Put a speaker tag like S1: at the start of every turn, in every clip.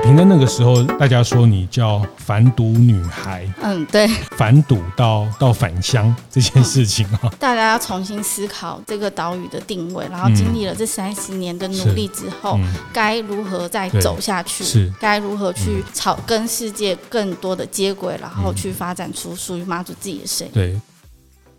S1: 雅萍的那个时候，大家说你叫反赌女孩，
S2: 嗯，对，
S1: 反赌到到返乡这件事情啊、嗯，
S2: 大家要重新思考这个岛屿的定位，然后经历了这三十年的努力之后，嗯、该如何再走下去？是该如何去朝跟世界更多的接轨，然后去发展出属于妈祖自己的声音。
S1: 对，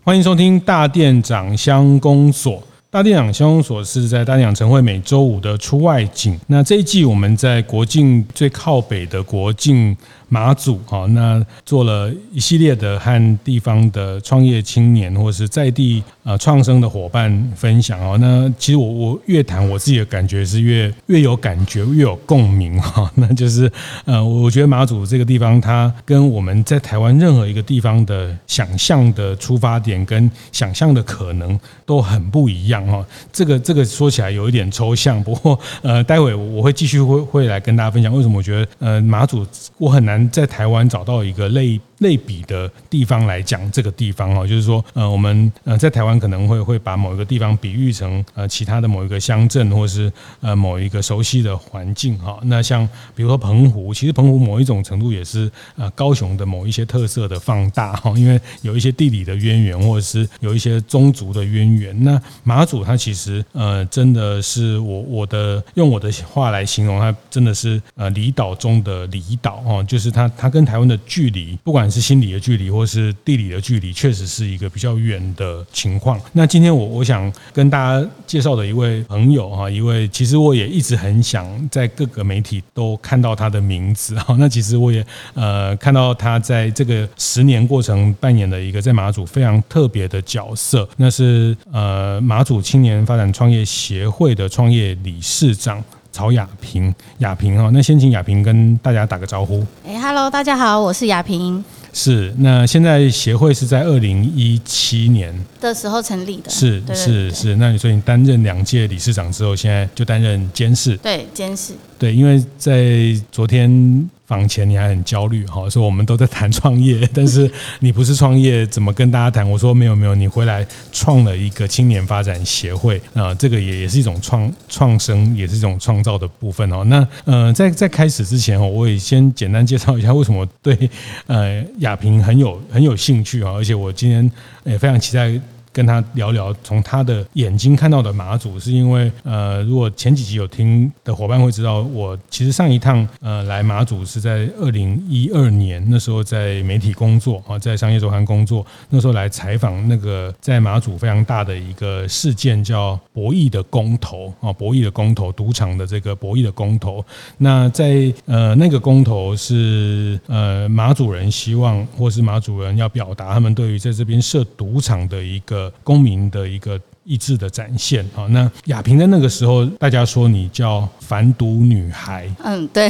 S1: 欢迎收听大店长乡公所。大店长乡公所是在大店长晨会每周五的出外景。那这一季我们在国境最靠北的国境马祖，好，那做了一系列的和地方的创业青年或是在地呃创生的伙伴分享哦。那其实我我越谈我自己的感觉是越越有感觉越有共鸣哈。那就是呃，我觉得马祖这个地方它跟我们在台湾任何一个地方的想象的出发点跟想象的可能都很不一样。哦，这个这个说起来有一点抽象，不过呃，待会我会继续会会来跟大家分享为什么我觉得呃马祖我很难在台湾找到一个类。类比的地方来讲，这个地方哦，就是说，呃，我们呃在台湾可能会会把某一个地方比喻成呃其他的某一个乡镇，或是呃某一个熟悉的环境哈。那像比如说澎湖，其实澎湖某一种程度也是呃高雄的某一些特色的放大哈，因为有一些地理的渊源，或者是有一些宗族的渊源。那马祖它其实呃真的是我我的用我的话来形容，它真的是呃离岛中的离岛哈，就是它它跟台湾的距离不管。是心理的距离，或是地理的距离，确实是一个比较远的情况。那今天我我想跟大家介绍的一位朋友哈，一位其实我也一直很想在各个媒体都看到他的名字哈。那其实我也呃看到他在这个十年过程扮演的一个在马祖非常特别的角色，那是呃马祖青年发展创业协会的创业理事长。曹雅萍，雅萍哈，那先请雅萍跟大家打个招呼。
S2: 哎，Hello，大家好，我是雅萍。
S1: 是，那现在协会是在二零一七年
S2: 的时候成立的。
S1: 是是是，那你说你担任两届理事长之后，现在就担任监事。
S2: 对，监事。
S1: 对，因为在昨天。房前你还很焦虑哈，说我们都在谈创业，但是你不是创业，怎么跟大家谈？我说没有没有，你回来创了一个青年发展协会啊，这个也也是一种创创生，也是一种创造的部分哦。那呃，在在开始之前哦，我也先简单介绍一下为什么对呃雅萍很有很有兴趣啊，而且我今天也非常期待。跟他聊聊，从他的眼睛看到的马祖，是因为呃，如果前几集有听的伙伴会知道，我其实上一趟呃来马祖是在二零一二年，那时候在媒体工作啊，在商业周刊工作，那时候来采访那个在马祖非常大的一个事件，叫博弈的公投啊，博弈的公投，赌场的这个博弈的公投。那在呃那个公投是呃马祖人希望，或是马祖人要表达他们对于在这边设赌场的一个。公民的一个意志的展现。好，那雅萍在那个时候，大家说你叫反毒女孩。
S2: 嗯，对。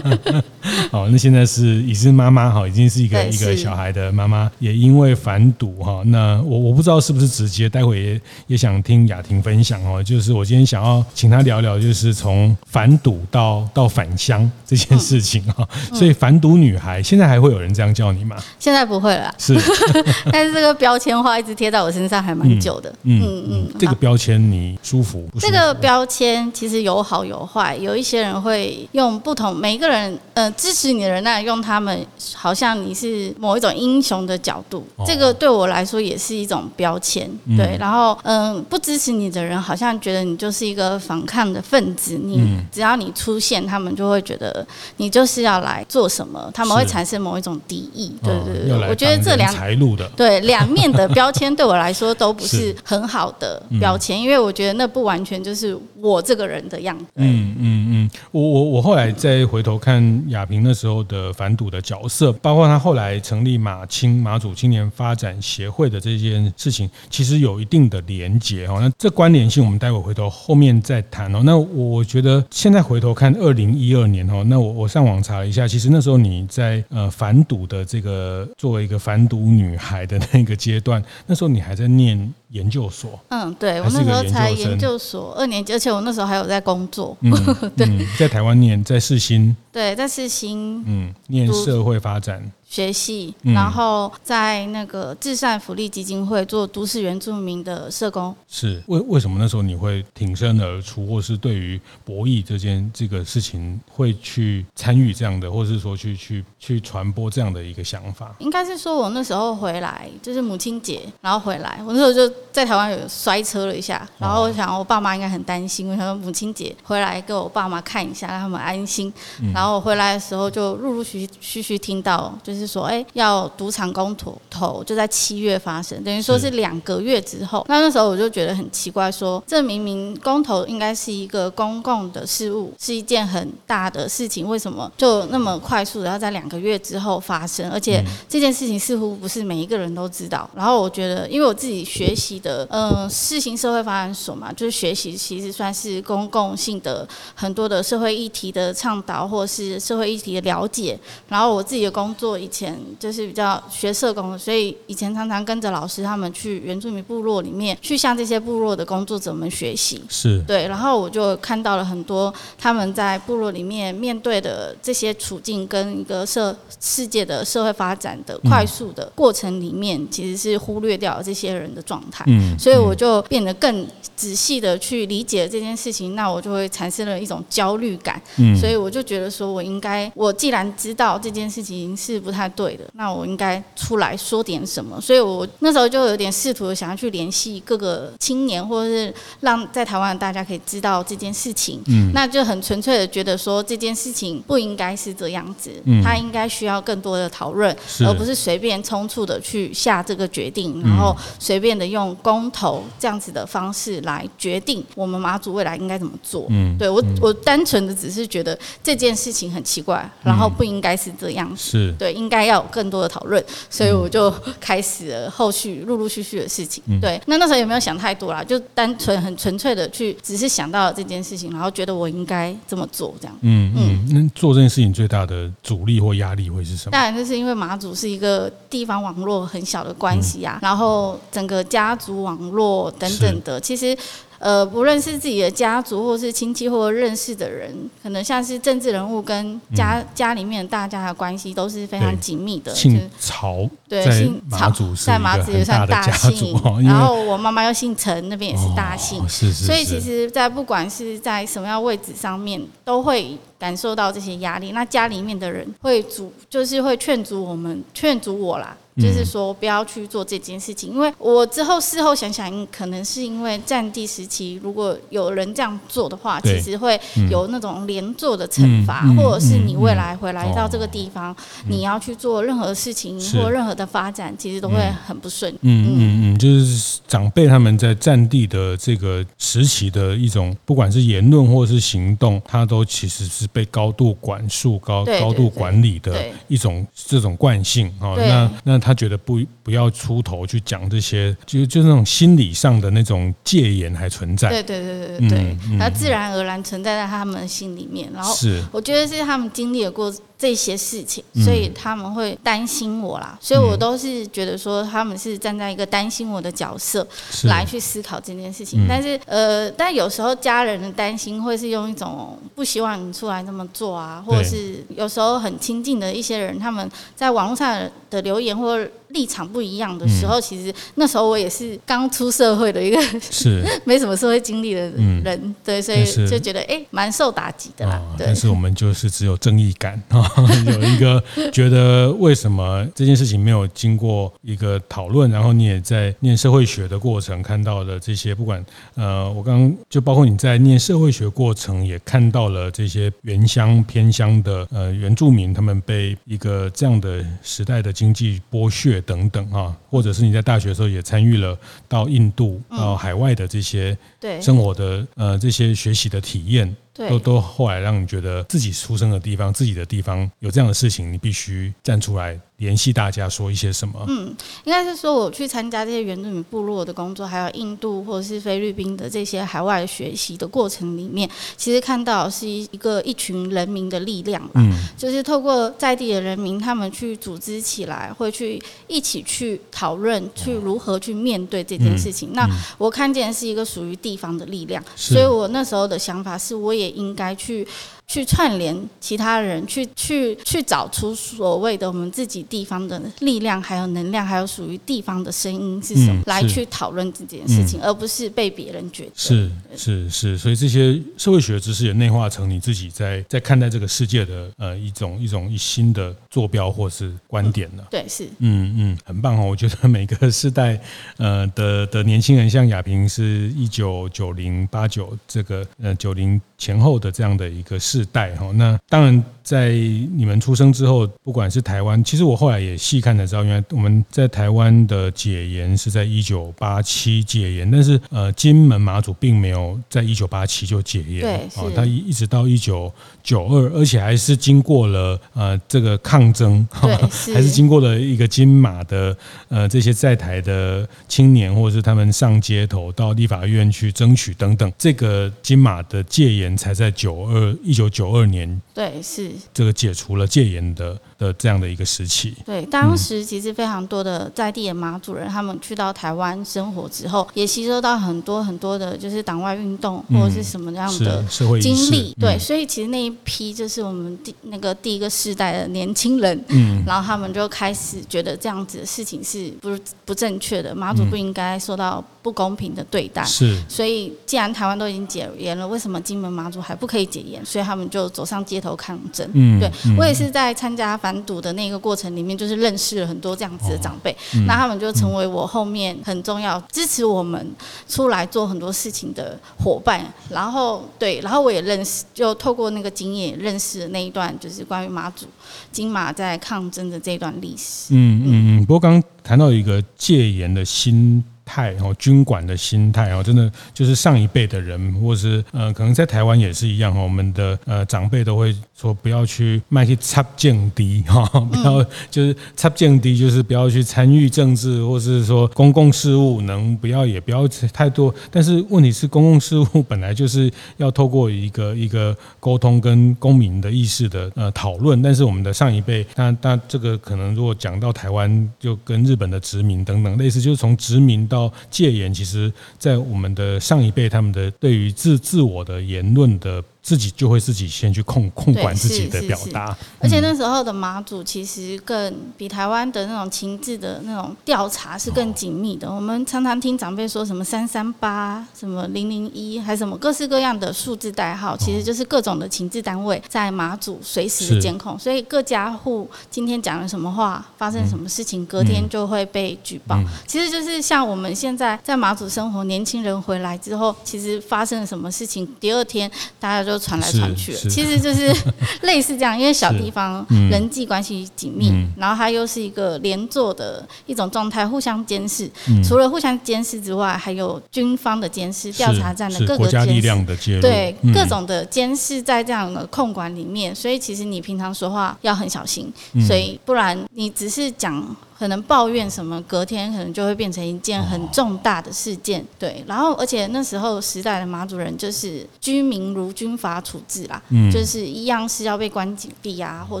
S1: 好，那现在是已是妈妈哈，已经是一个一个小孩的妈妈，也因为反赌哈。那我我不知道是不是直接，待会也也想听雅婷分享哦。就是我今天想要请她聊聊，就是从反赌到到返乡这件事情哈。所以反赌女孩，现在还会有人这样叫你吗？
S2: 现在不会了。是，但是这个标签化一直贴在我身上还蛮久的。嗯。嗯
S1: 嗯嗯，这个标签你舒服？
S2: 这个标签其实有好有坏，有一些人会用不同，每一个人，呃，支持你的人，那用他们好像你是某一种英雄的角度，这个对我来说也是一种标签，对。然后，嗯，不支持你的人，好像觉得你就是一个反抗的分子，你只要你出现，他们就会觉得你就是要来做什么，他们会产生某一种敌意，对对对。我觉得这两财路的对两面的 标签对我来说都不是很好。好的标签，因为我觉得那不完全就是我这个人的样子。
S1: 嗯嗯嗯，我我我后来再回头看亚平那时候的反赌的角色，包括他后来成立马青马祖青年发展协会的这件事情，其实有一定的连结哦。那这关联性，我们待会回头后面再谈哦。那我觉得现在回头看二零一二年哦，那我我上网查了一下，其实那时候你在呃反赌的这个作为一个反赌女孩的那个阶段，那时候你还在念。研究所。
S2: 嗯，对，我那时候才研究所二年级，而且我那时候还有在工作。
S1: 嗯，对，在台湾念，在世新。
S2: 对，在世新。
S1: 嗯，念社会发展。
S2: 学系，然后在那个至善福利基金会做都市原住民的社工。
S1: 是为为什么那时候你会挺身而出，或是对于博弈这件这个事情会去参与这样的，或是说去去去传播这样的一个想法？
S2: 应该是说我那时候回来就是母亲节，然后回来，我那时候就在台湾有摔车了一下，然后我想我爸妈应该很担心，我想说母亲节回来给我爸妈看一下，让他们安心。然后我回来的时候就陆陆续续续听到就是。是说，哎、欸，要赌场公投，就在七月发生，等于说是两个月之后。那那时候我就觉得很奇怪说，说这明明公投应该是一个公共的事物，是一件很大的事情，为什么就那么快速的要在两个月之后发生？而且这件事情似乎不是每一个人都知道。然后我觉得，因为我自己学习的，嗯，世行社会发展所嘛，就是学习其实算是公共性的很多的社会议题的倡导，或是社会议题的了解。然后我自己的工作。以前就是比较学社工，所以以前常常跟着老师他们去原住民部落里面，去向这些部落的工作者们学习。
S1: 是
S2: 对，然后我就看到了很多他们在部落里面面对的这些处境，跟一个社世界的社会发展的快速的过程里面，其实是忽略掉这些人的状态。嗯，所以我就变得更仔细的去理解这件事情，那我就会产生了一种焦虑感。嗯，所以我就觉得说，我应该，我既然知道这件事情是不太。对的，那我应该出来说点什么，所以我那时候就有点试图想要去联系各个青年，或者是让在台湾的大家可以知道这件事情。嗯，那就很纯粹的觉得说这件事情不应该是这样子，嗯，他应该需要更多的讨论，而不是随便匆促的去下这个决定，然后随便的用公投这样子的方式来决定我们马祖未来应该怎么做。嗯，对我我单纯的只是觉得这件事情很奇怪，然后不应该是这样子。是对，应。应该要有更多的讨论，所以我就开始了后续陆陆续续的事情。对，那那时候有没有想太多啦？就单纯很纯粹的去，只是想到这件事情，然后觉得我应该这么做，这样。嗯嗯。
S1: 那做这件事情最大的阻力或压力会是什么？
S2: 当然，就是因为马祖是一个地方网络很小的关系啊，然后整个家族网络等等的，其实。呃，不论是自己的家族，或是亲戚，或认识的人，可能像是政治人物跟家、嗯、家里面大家的关系都是非常紧密的。
S1: 姓曹，
S2: 对，姓曹，在马祖也算大姓。然后我妈妈又姓陈，那边也是大姓。哦、是是是。所以其实，在不管是在什么样位置上面，都会感受到这些压力。那家里面的人会阻，就是会劝阻我们，劝阻我啦。就是说，不要去做这件事情，因为我之后事后想想，可能是因为战地时期，如果有人这样做的话，其实会有那种连坐的惩罚，或者是你未来回来到这个地方，你要去做任何事情或任何的发展，其实都会很不顺。
S1: 嗯嗯嗯，就是长辈他们在战地的这个时期的一种，不管是言论或是行动，他都其实是被高度管束、高高度管理的一种这种惯性啊。那那。他觉得不不要出头去讲这些，就就那种心理上的那种戒严还存在。
S2: 对对对对对，它自然而然存在在他们心里面。然后是，我觉得是他们经历了过。这些事情，所以他们会担心我啦，所以我都是觉得说他们是站在一个担心我的角色来去思考这件事情。但是呃，但有时候家人的担心会是用一种不希望你出来这么做啊，或者是有时候很亲近的一些人，他们在网络上的留言或者立场不一样的时候，其实那时候我也是刚出社会的一个是 没什么社会经历的人，对，所以就觉得哎，蛮受打击的啦。
S1: 但是我们就是只有正义感啊。有一个觉得为什么这件事情没有经过一个讨论，然后你也在念社会学的过程看到了这些，不管呃，我刚刚就包括你在念社会学过程也看到了这些原乡偏乡的呃原住民，他们被一个这样的时代的经济剥削等等啊，或者是你在大学的时候也参与了到印度到海外的这些生活的呃这些学习的体验。对都都后来让你觉得自己出生的地方，自己的地方有这样的事情，你必须站出来。联系大家说一些什么？
S2: 嗯，应该是说我去参加这些原住民部落的工作，还有印度或者是菲律宾的这些海外学习的过程里面，其实看到是一个一群人民的力量，嗯，就是透过在地的人民，他们去组织起来，会去一起去讨论，去如何去面对这件事情。嗯、那我看见是一个属于地方的力量，所以我那时候的想法是，我也应该去。去串联其他人，去去去找出所谓的我们自己地方的力量，还有能量，还有属于地方的声音是什么，嗯、来去讨论这件事情，嗯、而不是被别人决定
S1: 是是是。所以这些社会学知识也内化成你自己在在看待这个世界的呃一种一种一新的坐标或是观点了、嗯。
S2: 对，是
S1: 嗯嗯，很棒哦。我觉得每个世代呃的的年轻人，像亚平是一九九零八九这个呃九零前后的这样的一个世。代哈，那当然在你们出生之后，不管是台湾，其实我后来也细看才知道，原来我们在台湾的解严是在一九八七解严，但是呃，金门马祖并没有在一九八七就解严，
S2: 对，
S1: 哦，它一一直到一九九二，而且还是经过了呃这个抗争，
S2: 对，
S1: 还是经过了一个金马的呃这些在台的青年，或者是他们上街头到立法院去争取等等，这个金马的戒严才在九二一九九二年，
S2: 对，是
S1: 这个解除了戒严的。的这样的一个时期，
S2: 对，当时其实非常多的在地的马祖人，他们去到台湾生活之后，也吸收到很多很多的，就是党外运动或者是什么样的
S1: 社会经历，
S2: 对，所以其实那一批就是我们第那个第一个世代的年轻人，嗯，然后他们就开始觉得这样子的事情是不不正确的，马祖不应该受到不公平的对待，是，所以既然台湾都已经解严了，为什么金门马祖还不可以解严？所以他们就走上街头抗争，嗯，对我也是在参加反。读的那个过程里面，就是认识了很多这样子的长辈，哦嗯、那他们就成为我后面很重要支持我们出来做很多事情的伙伴。然后对，然后我也认识，就透过那个经验认识了那一段，就是关于马祖金马在抗争的这段历史。嗯
S1: 嗯嗯。不过刚刚谈到一个戒严的心。态哦，军管的心态哦，真的就是上一辈的人，或是呃，可能在台湾也是一样哈。我们的呃长辈都会说，不要去卖去插降低哈，不要就是插降低，就是不要去参与政治，或是说公共事务能不要也不要太多。但是问题是，公共事务 本来就是要透过一个一个沟通跟公民的意识的呃讨论。但是我们的上一辈，那那这个可能如果讲到台湾，就跟日本的殖民等等类似，就是从殖民。到戒严，其实，在我们的上一辈，他们的对于自自我的言论的。自己就会自己先去控控管自己的表达，
S2: 而且那时候的马祖其实更比台湾的那种情志的那种调查是更紧密的。我们常常听长辈说什么三三八、什么零零一，还什么各式各样的数字代号，其实就是各种的情志单位在马祖随时的监控，所以各家户今天讲了什么话，发生什么事情，隔天就会被举报。其实就是像我们现在在马祖生活，年轻人回来之后，其实发生了什么事情，第二天大家就。就传来传去了，其实就是 类似这样，因为小地方人际关系紧密，嗯、然后它又是一个连坐的一种状态，互相监视。嗯、除了互相监视之外，还有军方的监视、调查站的各个监视，对、嗯、各种的监视在这样的控管里面。所以其实你平常说话要很小心，所以不然你只是讲。可能抱怨什么，隔天可能就会变成一件很重大的事件，对。然后，而且那时候时代的马主人就是居民如军法处置啦，嗯，就是一样是要被关紧闭啊，或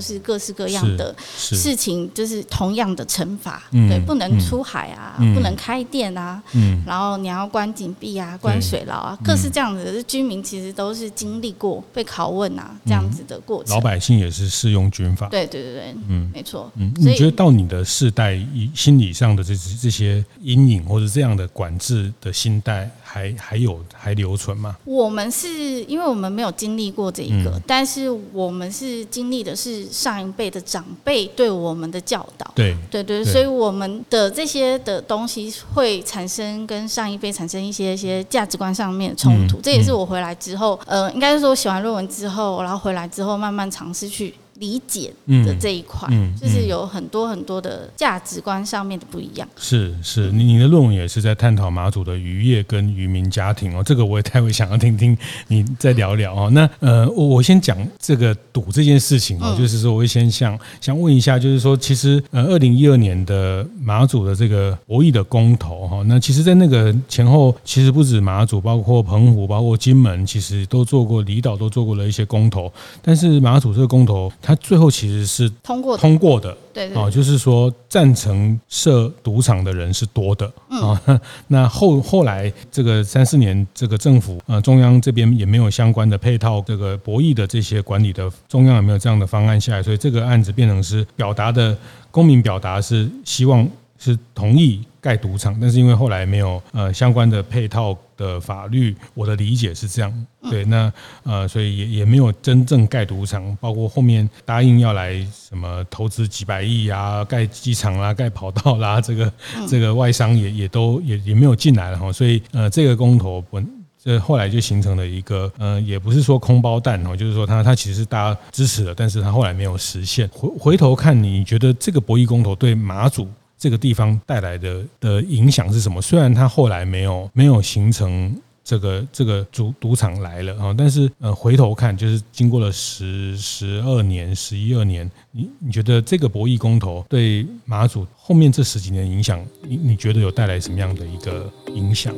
S2: 是各式各样的事情，就是同样的惩罚，对，不能出海啊，不能开店啊，嗯，然后你要关紧闭啊，关水牢啊，各式这样子的居民其实都是经历过被拷问啊这样子的过程。
S1: 老百姓也是适用军法，
S2: 对对对对，嗯，没错。
S1: 嗯，你觉得到你的世代？以心理上的这这些阴影，或者这样的管制的心态，还还有还留存吗？
S2: 我们是因为我们没有经历过这一个，嗯、但是我们是经历的是上一辈的长辈对我们的教导。对对对，对所以我们的这些的东西会产生跟上一辈产生一些一些价值观上面的冲突。嗯、这也是我回来之后，呃，应该是说写完论文之后，然后回来之后慢慢尝试去。理解的这一块，
S1: 嗯嗯、
S2: 就是有很多很多的价值观上面的不一样。
S1: 是是，你你的论文也是在探讨马祖的渔业跟渔民家庭哦，这个我也太会想要听听你再聊聊哦。那呃，我我先讲这个赌这件事情哦，就是说我会先想想问一下，就是说其实呃，二零一二年的马祖的这个博弈的公投哈，那其实在那个前后，其实不止马祖，包括澎湖，包括金门，其实都做过离岛都做过了一些公投，但是马祖这个公投，它最后其实是通过通过的。
S2: 对，
S1: 对，就是说赞成设赌场的人是多的啊。那后后来这个三四年，这个政府呃中央这边也没有相关的配套，这个博弈的这些管理的中央也没有这样的方案下来，所以这个案子变成是表达的公民表达是希望是同意。盖赌场，但是因为后来没有呃相关的配套的法律，我的理解是这样，对，那呃所以也也没有真正盖赌场，包括后面答应要来什么投资几百亿啊，盖机场啦，盖跑道啦，这个这个外商也也都也也没有进来了哈，所以呃这个公投本这后来就形成了一个呃也不是说空包弹哦，就是说他他其实是大家支持的，但是他后来没有实现。回回头看你觉得这个博弈公投对马祖这个地方带来的的影响是什么？虽然他后来没有没有形成这个这个赌赌场来了啊，但是呃回头看，就是经过了十十二年、十一二年，你你觉得这个博弈公投对马祖后面这十几年影响，你你觉得有带来什么样的一个影响？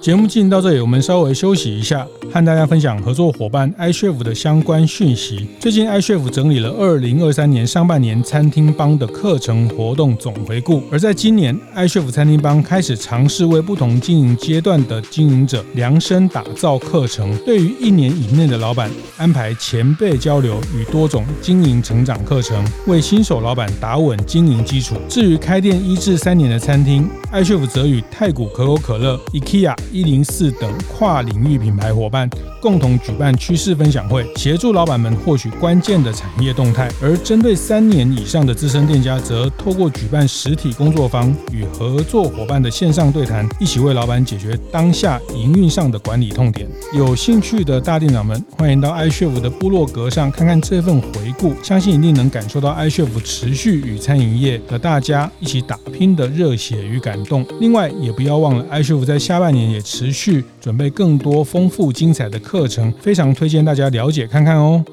S1: 节目进行到这里，我们稍微休息一下，和大家分享合作伙伴 iCHEF 的相关讯息。最近 iCHEF 整理了二零二三年上半年餐厅帮的课程活动总回顾，而在今年 iCHEF 餐厅帮开始尝试为不同经营阶段的经营者量身打造课程，对于一年以内的老板安排前辈交流与多种经营成长课程，为新手老板打稳经营基础。至于开店一至三年的餐厅，iCHEF 则与太古可口可乐、IKEA。一零四等跨领域品牌伙伴共同举办趋势分享会，协助老板们获取关键的产业动态；而针对三年以上的资深店家，则透过举办实体工作坊与合作伙伴的线上对谈，一起为老板解决当下营运上的管理痛点。有兴趣的大店长们，欢迎到 iCHEF 的部落格上看看这份回顾，相信一定能感受到 iCHEF 持续与餐饮业的大家一起打拼的热血与感动。另外，也不要忘了 iCHEF 在下半年也。持续准备更多丰富精彩的课程，非常推荐大家了解看看哦。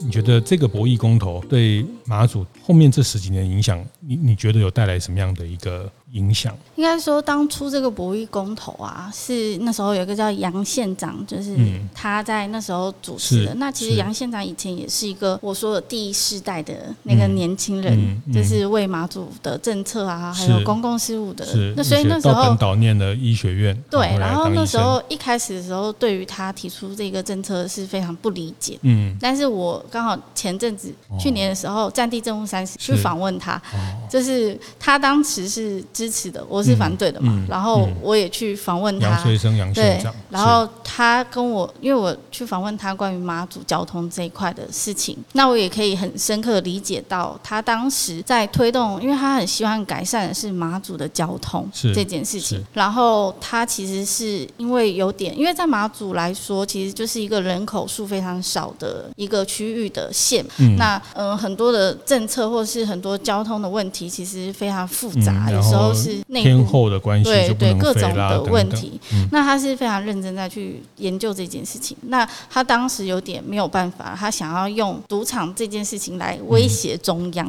S1: 你觉得这个博弈公投对马祖后面这十几年的影响，你你觉得有带来什么样的一个？影响
S2: 应该说，当初这个博弈公投啊，是那时候有一个叫杨县长，就是他在那时候主持的。那其实杨县长以前也是一个我说的第一世代的那个年轻人，就是为马祖的政策啊，还有公共事务的。那所以那时候
S1: 到本岛念的医学院，
S2: 对，然后那时候一开始的时候，对于他提出这个政策是非常不理解。嗯，但是我刚好前阵子去年的时候，战地政务三十去访问他，就是他当时是。支持的，我是反对的嘛。然后我也去访问他，对，然后他跟我，因为我去访问他关于马祖交通这一块的事情，那我也可以很深刻的理解到他当时在推动，因为他很希望改善的是马祖的交通这件事情。然后他其实是因为有点，因为在马祖来说，其实就是一个人口数非常少的一个区域的县。嗯、那嗯、呃，很多的政策或是很多交通的问题，其实非常复杂，嗯、有时候。都是
S1: 天后的关系，
S2: 对对，各种的问题。那他是非常认真在去研究这件事情。那他当时有点没有办法，他想要用赌场这件事情来威胁中央，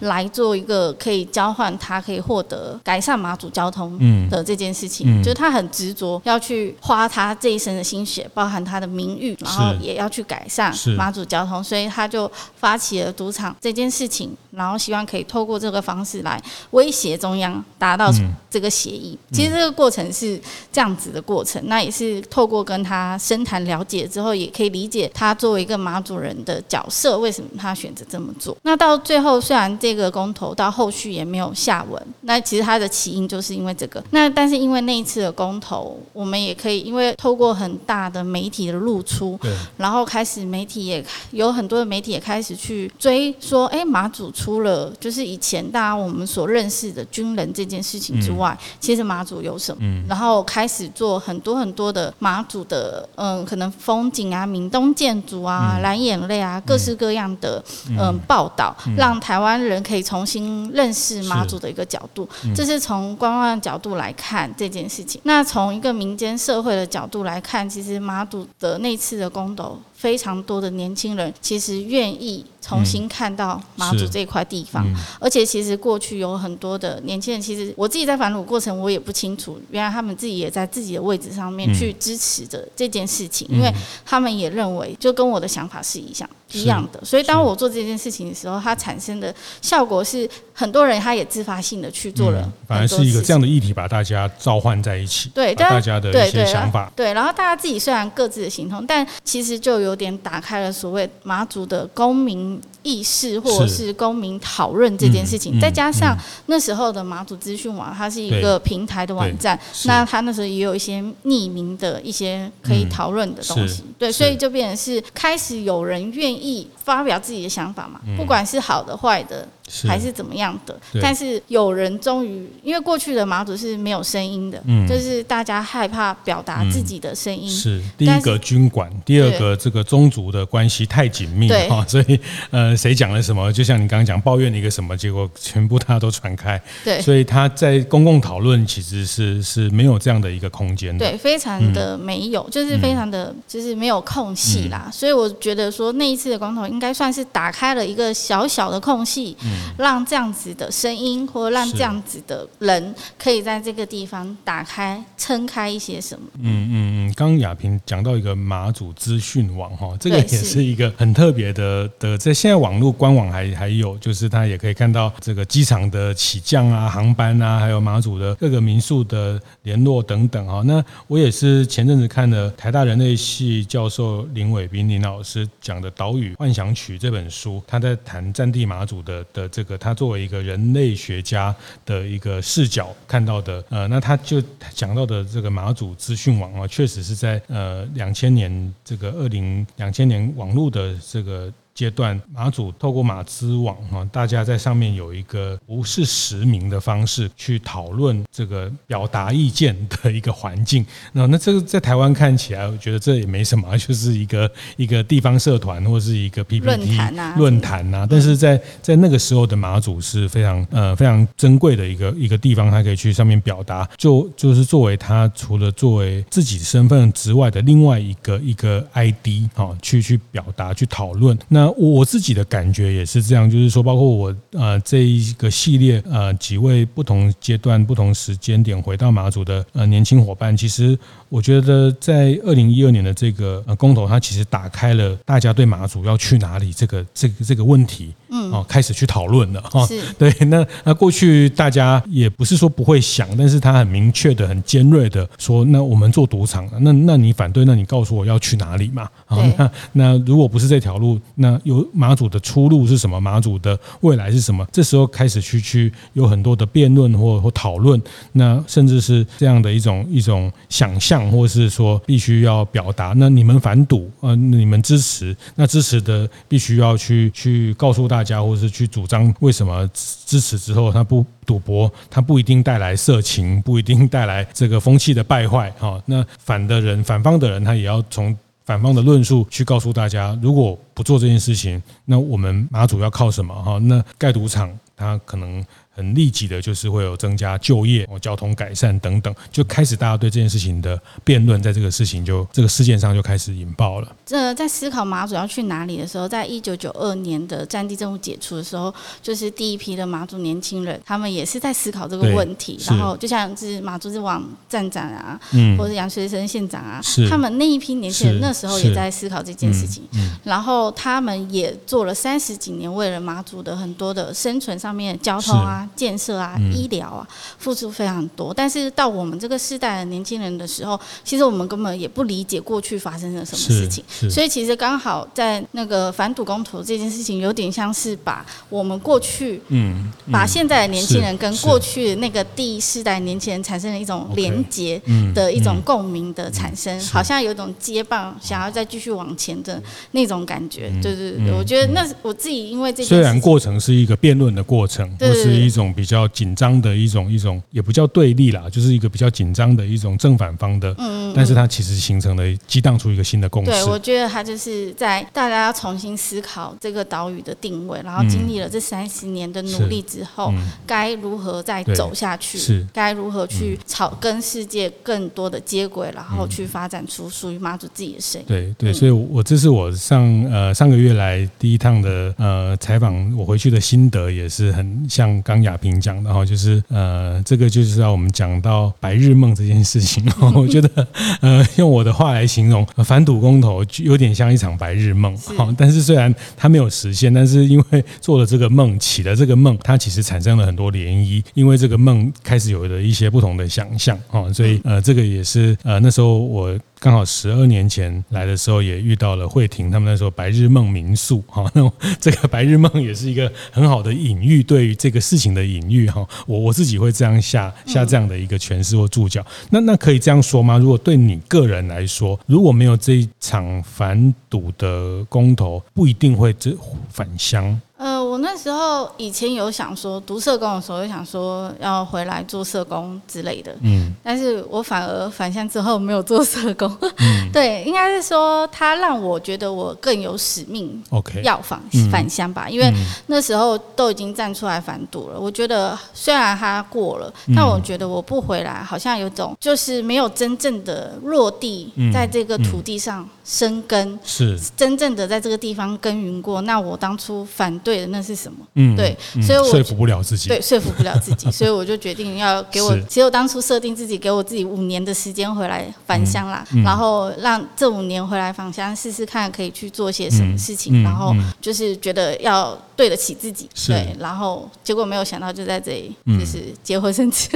S2: 来做一个可以交换他可以获得改善马祖交通的这件事情。就是他很执着要去花他这一生的心血，包含他的名誉，然后也要去改善马祖交通，所以他就发起了赌场这件事情，然后希望可以透过这个方式来威胁中央。达到这个协议，其实这个过程是这样子的过程。那也是透过跟他深谈了解之后，也可以理解他作为一个马祖人的角色，为什么他选择这么做。那到最后，虽然这个公投到后续也没有下文，那其实它的起因就是因为这个。那但是因为那一次的公投，我们也可以因为透过很大的媒体的露出，然后开始媒体也有很多的媒体也开始去追说，哎，马祖出了就是以前大家我们所认识的军人这。这件事情之外，嗯、其实马祖有什么？
S1: 嗯、
S2: 然后开始做很多很多的马祖的，嗯，可能风景啊、闽东建筑啊、蓝、嗯、眼泪啊，各式各样的嗯，嗯报道，嗯、让台湾人可以重新认识马祖的一个角度。是这是从观望角度来看这件事情。那从一个民间社会的角度来看，其实马祖的那次的公投。非常多的年轻人其实愿意重新看到马祖这块地方，嗯、而且其实过去有很多的年轻人，其实我自己在反鲁过程我也不清楚，原来他们自己也在自己的位置上面去支持着这件事情，嗯、因为他们也认为就跟我的想法是一样一样的，所以当我做这件事情的时候，它产生的效果是很多人他也自发性的去做了，
S1: 反而是一个这样的议题把大家召唤在一起，
S2: 对
S1: 大家的一些想法，
S2: 对，然后大家自己虽然各自的行动，但其实就有。有点打开了所谓马祖的公民意识，或者是公民讨论这件事情。再加上那时候的马祖资讯网，它是一个平台的网站，那它那时候也有一些匿名的一些可以讨论的东西。对，所以就变成是开始有人愿意发表自己的想法嘛，不管是好的坏的。还是怎么样的？但是有人终于，因为过去的马祖是没有声音的，就是大家害怕表达自己的声音。是
S1: 第一个军管，第二个这个宗族的关系太紧密哈，所以呃，谁讲了什么，就像你刚刚讲抱怨了一个什么，结果全部大家都传开。对，所以他在公共讨论其实是是没有这样的一个空间的。
S2: 对，非常的没有，就是非常的就是没有空隙啦。所以我觉得说那一次的公投应该算是打开了一个小小的空隙。让这样子的声音，或者让这样子的人，可以在这个地方打开、撑开一些什么？
S1: 嗯嗯嗯。刚刚雅萍讲到一个马祖资讯网哈，这个也是一个很特别的的，在现在网络官网还还有，就是他也可以看到这个机场的起降啊、航班啊，还有马祖的各个民宿的联络等等哈。那我也是前阵子看了台大人类系教授林伟斌林老师讲的《岛屿幻想曲》这本书，他在谈战地马祖的的这个。他作为一个人类学家的一个视角看到的，呃，那他就讲到的这个马祖资讯网啊，确实是在呃两千年这个二零两千年网络的这个。阶段，马祖透过马资网哈，大家在上面有一个不是实名的方式去讨论这个表达意见的一个环境。那那这个在台湾看起来，我觉得这也没什么，就是一个一个地方社团或是一个 PPT 论坛啊，论坛啊。但是在在那个时候的马祖是非常呃非常珍贵的一个一个地方，他可以去上面表达，就就是作为他除了作为自己身份之外的另外一个一个 ID 哈，去去表达去讨论那。那我自己的感觉也是这样，就是说，包括我呃这一个系列呃几位不同阶段、不同时间点回到马祖的呃年轻伙伴，其实我觉得在二零一二年的这个呃公投，它其实打开了大家对马祖要去哪里这个 这个这个问题。嗯，哦，开始去讨论了哈。是，对，那那过去大家也不是说不会想，但是他很明确的、很尖锐的说，那我们做赌场，那那你反对，那你告诉我要去哪里嘛？啊，那那如果不是这条路，那有马祖的出路是什么？马祖的未来是什么？这时候开始去去有很多的辩论或或讨论，那甚至是这样的一种一种想象，或是说必须要表达，那你们反赌啊，你们支持，那支持的必须要去去告诉大家。家或是去主张为什么支持之后他不赌博，他不一定带来色情，不一定带来这个风气的败坏。哈，那反的人、反方的人，他也要从反方的论述去告诉大家，如果不做这件事情，那我们马主要靠什么？哈，那盖赌场，他可能。很立即的，就是会有增加就业、交通改善等等，就开始大家对这件事情的辩论，在这个事情就这个事件上就开始引爆了。
S2: 这在思考马祖要去哪里的时候，在一九九二年的战地政务解除的时候，就是第一批的马祖年轻人，他们也是在思考这个问题。然后就像是马祖之王站长啊，嗯，或者杨学生县长啊，他们那一批年轻人那时候也在思考这件事情。嗯，然后他们也做了三十几年，为了马祖的很多的生存上面交通啊。建设啊，医疗啊，付出非常多。但是到我们这个世代的年轻人的时候，其实我们根本也不理解过去发生了什么事情。所以其实刚好在那个反赌公投这件事情，有点像是把我们过去，嗯，把现在的年轻人跟过去那个第一世代年轻人产生了一种连结的一种共鸣的产生，好像有一种接棒，想要再继续往前的那种感觉。对对对，我觉得那我自己因为这
S1: 虽然过程是一个辩论的过程，不是一。种比较紧张的一种一种，也不叫对立啦，就是一个比较紧张的一种正反方的。嗯，嗯，但是它其实形成了激荡出一个新的共识。
S2: 对，我觉得它就是在大家要重新思考这个岛屿的定位，然后经历了这三十年的努力之后，嗯、该如何再走下去？是该如何去朝跟世界更多的接轨，然后去发展出属于妈祖自己的声音。
S1: 对对，所以我这是我上呃上个月来第一趟的呃采访，我回去的心得也是很像刚雅萍讲的哈，就是呃这个就是要我们讲到白日梦这件事情，我觉得呃用我的话来形容，反赌公投就有点像一场白日梦哈。但是虽然它没有实现，但是因为做了这个梦，起了这个梦，它其实产生了很多涟漪，因为这个梦开始有了一些不同的想象哈，所以呃这个也是呃那时候我。刚好十二年前来的时候，也遇到了慧婷他们那时候白日梦民宿哈，那这个白日梦也是一个很好的隐喻，对于这个事情的隐喻哈。我我自己会这样下下这样的一个诠释或注脚。那那可以这样说吗？如果对你个人来说，如果没有这一场反赌的公投，不一定会这返乡。
S2: 呃，我那时候以前有想说读社工的时候，有想说要回来做社工之类的。嗯，但是我反而返乡之后没有做社工。嗯，对，应该是说他让我觉得我更有使命。OK，要返返乡吧，因为那时候都已经站出来反赌了。我觉得虽然他过了，但我觉得我不回来，好像有种就是没有真正的落地在这个土地上生根，是真正的在这个地方耕耘过。那我当初反。对的，那是什么？嗯，对，所以我
S1: 说服不了自己，
S2: 对，说服不了自己，所以我就决定要给我，其实我当初设定自己给我自己五年的时间回来返乡啦，然后让这五年回来返乡试试看可以去做些什么事情，然后就是觉得要对得起自己，对，然后结果没有想到就在这里，就是结婚生子，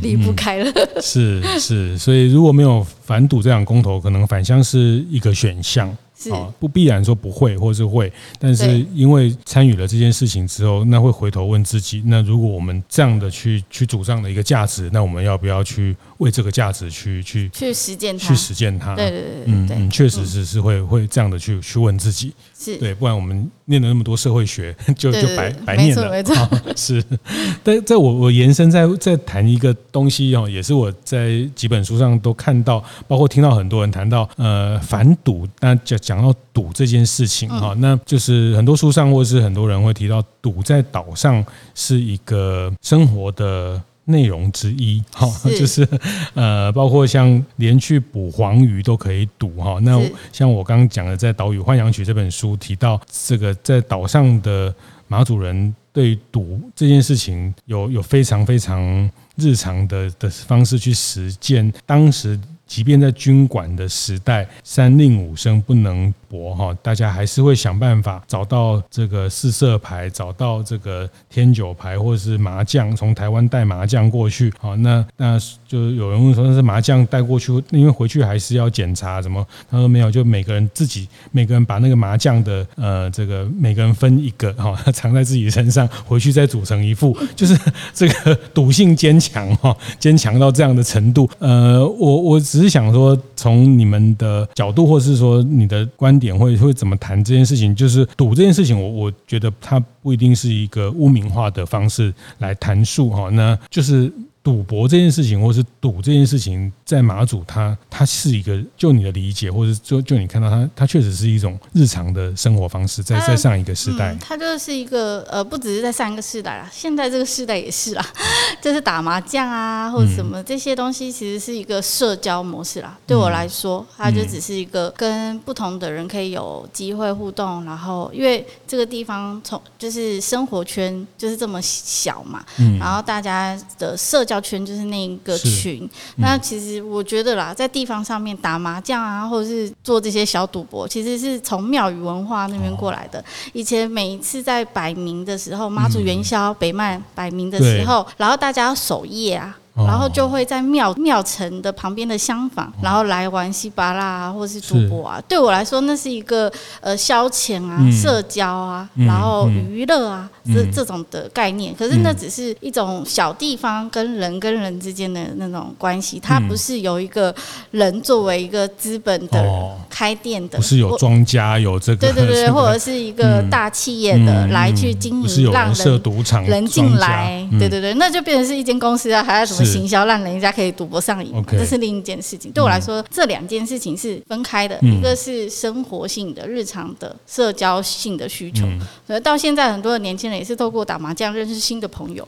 S2: 离不开了，是
S1: 是，所以如果没有反赌这场公投，可能返乡是一个选项。啊，不必然说不会，或是会，但是因为参与了这件事情之后，那会回头问自己：那如果我们这样的去去主张的一个价值，那我们要不要去为这个价值去去
S2: 去实践它？
S1: 去实践它？对对对，嗯嗯，确实是是会会这样的去去问自己。是对，不然我们念了那么多社会学，就就白白念了。是。但在我我延伸再再谈一个东西哦，也是我在几本书上都看到，包括听到很多人谈到呃反赌，那讲讲到赌这件事情哈，那就是很多书上或是很多人会提到赌在岛上是一个生活的。内容之一，哈，就是呃，包括像连去捕黄鱼都可以赌哈。那像我刚刚讲的，在《岛屿幻想曲》这本书提到，这个在岛上的马主人对赌这件事情有有非常非常日常的的方式去实践。当时，即便在军管的时代，三令五申不能。哈，大家还是会想办法找到这个四色牌，找到这个天九牌，或者是麻将，从台湾带麻将过去。好，那那就有人问说，那是麻将带过去，因为回去还是要检查什么？他说没有，就每个人自己，每个人把那个麻将的呃，这个每个人分一个哈，藏在自己身上，回去再组成一副，就是这个赌性坚强哈，坚强到这样的程度。呃，我我只是想说，从你们的角度，或是说你的观。点会会怎么谈这件事情？就是赌这件事情，我我觉得它不一定是一个污名化的方式来谈述哈，那就是。赌博这件事情，或是赌这件事情，在马祖，它它是一个，就你的理解，或者就就你看到它，它确实是一种日常的生活方式，在在上一个时代，
S2: 它就是一个呃，不只是在上一个时代啦，现在这个时代也是啦，就是打麻将啊，或者什么这些东西，其实是一个社交模式啦。对我来说，它就只是一个跟不同的人可以有机会互动，然后因为这个地方从就是生活圈就是这么小嘛，然后大家的社交。小圈就是那一个群，嗯、那其实我觉得啦，在地方上面打麻将啊，或者是做这些小赌博，其实是从庙宇文化那边过来的。哦、以前每一次在摆明的时候，妈祖元宵、嗯、北曼摆明的时候，然后大家要守夜啊。然后就会在庙庙城的旁边的厢房，然后来玩西巴拉啊，或是赌博啊。对我来说，那是一个呃消遣啊、社交啊，然后娱乐啊，这这种的概念。可是那只是一种小地方跟人跟人之间的那种关系，它不是有一个人作为一个资本的开店的，
S1: 不是有庄家有这个，
S2: 对对对，或者是一个大企业的来去经营，让人
S1: 设赌场
S2: 人进来，对对对，那就变成是一间公司啊，还要什么？行销让人家可以赌博上瘾，这是另一件事情。对我来说，这两件事情是分开的，一个是生活性的、日常的、社交性的需求。所以到现在，很多的年轻人也是透过打麻将认识新的朋友。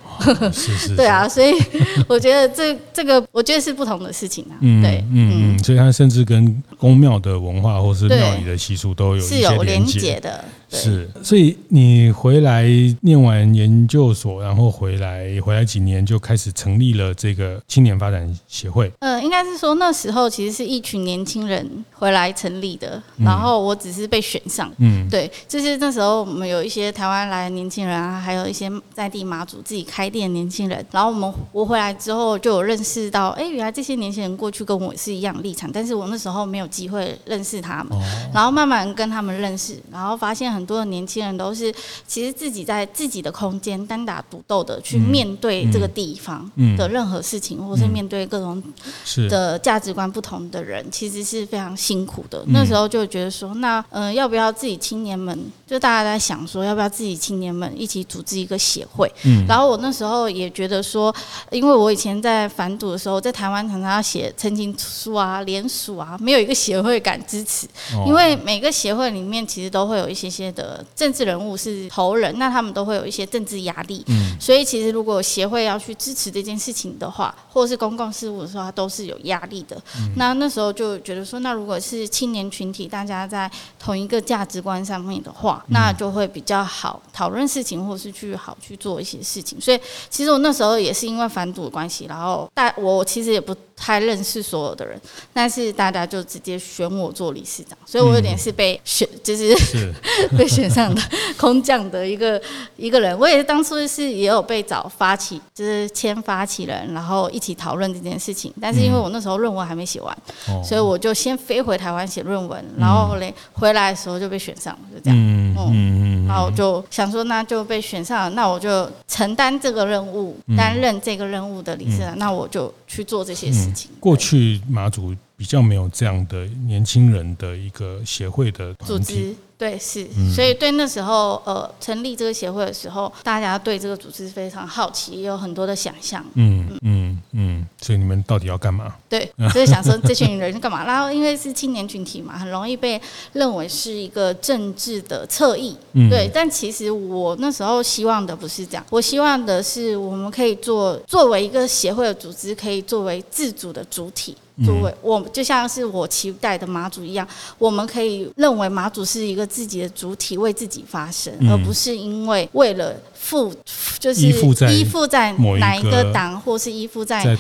S1: 是 是。
S2: 对啊，所以我觉得这这个，我觉得是不同的事情啊。对，
S1: 嗯嗯，所以它甚至跟宫庙的文化或是庙里的习俗都有
S2: 是有连结的。
S1: 是，所以你回来念完研究所，然后回来回来几年就开始成立了这个青年发展协会。
S2: 呃，应该是说那时候其实是一群年轻人回来成立的，然后我只是被选上。嗯，对，就是那时候我们有一些台湾来的年轻人啊，还有一些在地马祖自己开店的年轻人。然后我们我回来之后就有认识到，哎，原来这些年轻人过去跟我是一样立场，但是我那时候没有机会认识他们，然后慢慢跟他们认识，然后发现很。很多的年轻人都是其实自己在自己的空间单打独斗的去面对这个地方的任何事情，或是面对各种的价值观不同的人，其实是非常辛苦的。那时候就觉得说，那嗯、呃，要不要自己青年们，就大家在想说，要不要自己青年们一起组织一个协会？嗯然后我那时候也觉得说，因为我以前在反赌的时候，在台湾常常要写陈情书啊、联署啊，没有一个协会敢支持，因为每个协会里面其实都会有一些些。的政治人物是头人，那他们都会有一些政治压力，嗯，所以其实如果协会要去支持这件事情的话，或者是公共事务的时候，他都是有压力的。嗯、那那时候就觉得说，那如果是青年群体，大家在同一个价值观上面的话，那就会比较好讨论事情，或是去好去做一些事情。所以其实我那时候也是因为反赌的关系，然后大我其实也不太认识所有的人，但是大家就直接选我做理事长，所以我有点是被选，就是，是 被选上的空降的一个一个人。我也是当初是也有被找发起，就是签发起人，然后一起讨论这件事情。但是因为我那时候论文还没写完，所以我就先飞回台湾写论文，然后嘞回来的时候就被选上了，就这样。嗯嗯嗯，然后我就想说，那就被选上了，那我就承担这个任务，担任这个任务的理事长，那我就去做这些事
S1: 情。过去马祖比较没有这样的年轻人的一个协会的组织。
S2: 对，是，所以对那时候呃成立这个协会的时候，大家对这个组织非常好奇，也有很多的想象。
S1: 嗯嗯嗯，所以你们到底要干嘛？
S2: 对，就是想说这群人是干嘛？然后因为是青年群体嘛，很容易被认为是一个政治的侧翼。嗯，对，但其实我那时候希望的不是这样，我希望的是我们可以做作为一个协会的组织，可以作为自主的主体。作为我就像是我期待的马祖一样，我们可以认为马祖是一个自己的主体，为自己发声，而不是因为为了附就是依附在哪一个党，或是依附在哪